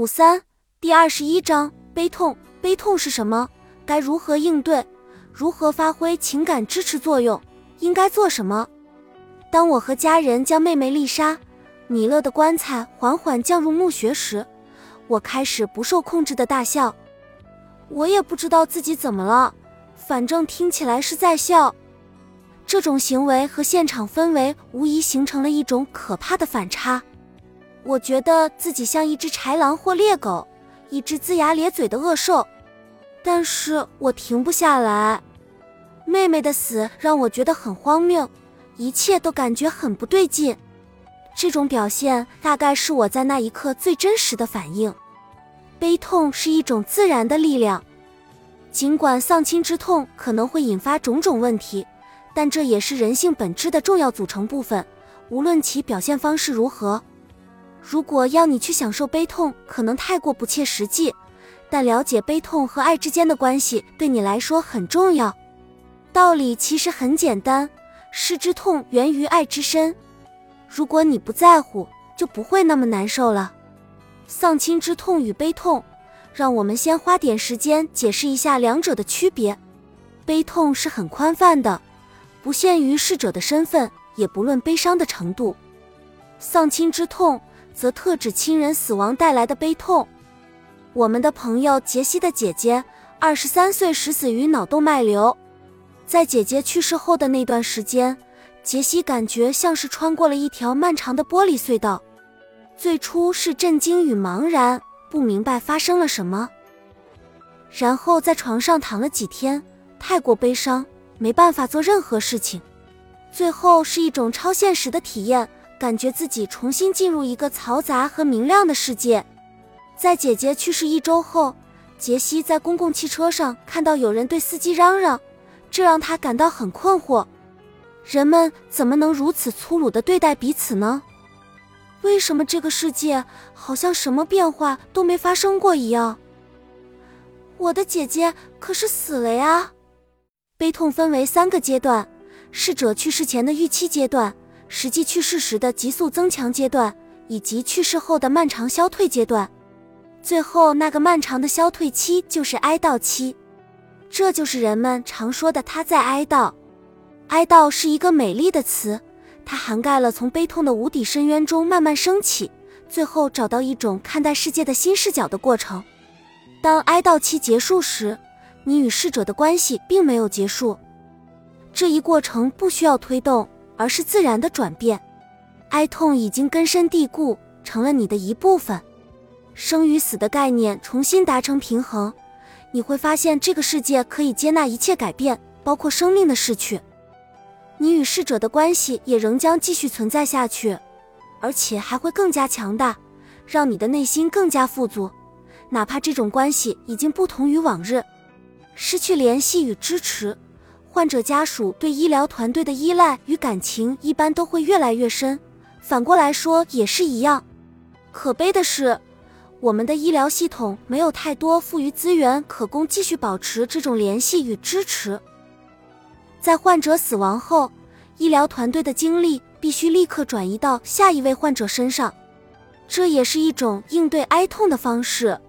五三第二十一章悲痛。悲痛是什么？该如何应对？如何发挥情感支持作用？应该做什么？当我和家人将妹妹丽莎·米勒的棺材缓缓降入墓穴时，我开始不受控制的大笑。我也不知道自己怎么了，反正听起来是在笑。这种行为和现场氛围无疑形成了一种可怕的反差。我觉得自己像一只豺狼或猎狗，一只龇牙咧嘴的恶兽，但是我停不下来。妹妹的死让我觉得很荒谬，一切都感觉很不对劲。这种表现大概是我在那一刻最真实的反应。悲痛是一种自然的力量，尽管丧亲之痛可能会引发种种问题，但这也是人性本质的重要组成部分，无论其表现方式如何。如果要你去享受悲痛，可能太过不切实际。但了解悲痛和爱之间的关系对你来说很重要。道理其实很简单，失之痛源于爱之深。如果你不在乎，就不会那么难受了。丧亲之痛与悲痛，让我们先花点时间解释一下两者的区别。悲痛是很宽泛的，不限于逝者的身份，也不论悲伤的程度。丧亲之痛。则特指亲人死亡带来的悲痛。我们的朋友杰西的姐姐，二十三岁时死于脑动脉瘤。在姐姐去世后的那段时间，杰西感觉像是穿过了一条漫长的玻璃隧道。最初是震惊与茫然，不明白发生了什么。然后在床上躺了几天，太过悲伤，没办法做任何事情。最后是一种超现实的体验。感觉自己重新进入一个嘈杂和明亮的世界。在姐姐去世一周后，杰西在公共汽车上看到有人对司机嚷嚷，这让他感到很困惑。人们怎么能如此粗鲁地对待彼此呢？为什么这个世界好像什么变化都没发生过一样？我的姐姐可是死了呀！悲痛分为三个阶段：逝者去世前的预期阶段。实际去世时的急速增强阶段，以及去世后的漫长消退阶段，最后那个漫长的消退期就是哀悼期。这就是人们常说的他在哀悼。哀悼是一个美丽的词，它涵盖了从悲痛的无底深渊中慢慢升起，最后找到一种看待世界的新视角的过程。当哀悼期结束时，你与逝者的关系并没有结束，这一过程不需要推动。而是自然的转变，哀痛已经根深蒂固，成了你的一部分。生与死的概念重新达成平衡，你会发现这个世界可以接纳一切改变，包括生命的逝去。你与逝者的关系也仍将继续存在下去，而且还会更加强大，让你的内心更加富足。哪怕这种关系已经不同于往日，失去联系与支持。患者家属对医疗团队的依赖与感情一般都会越来越深，反过来说也是一样。可悲的是，我们的医疗系统没有太多富余资源可供继续保持这种联系与支持。在患者死亡后，医疗团队的精力必须立刻转移到下一位患者身上，这也是一种应对哀痛的方式。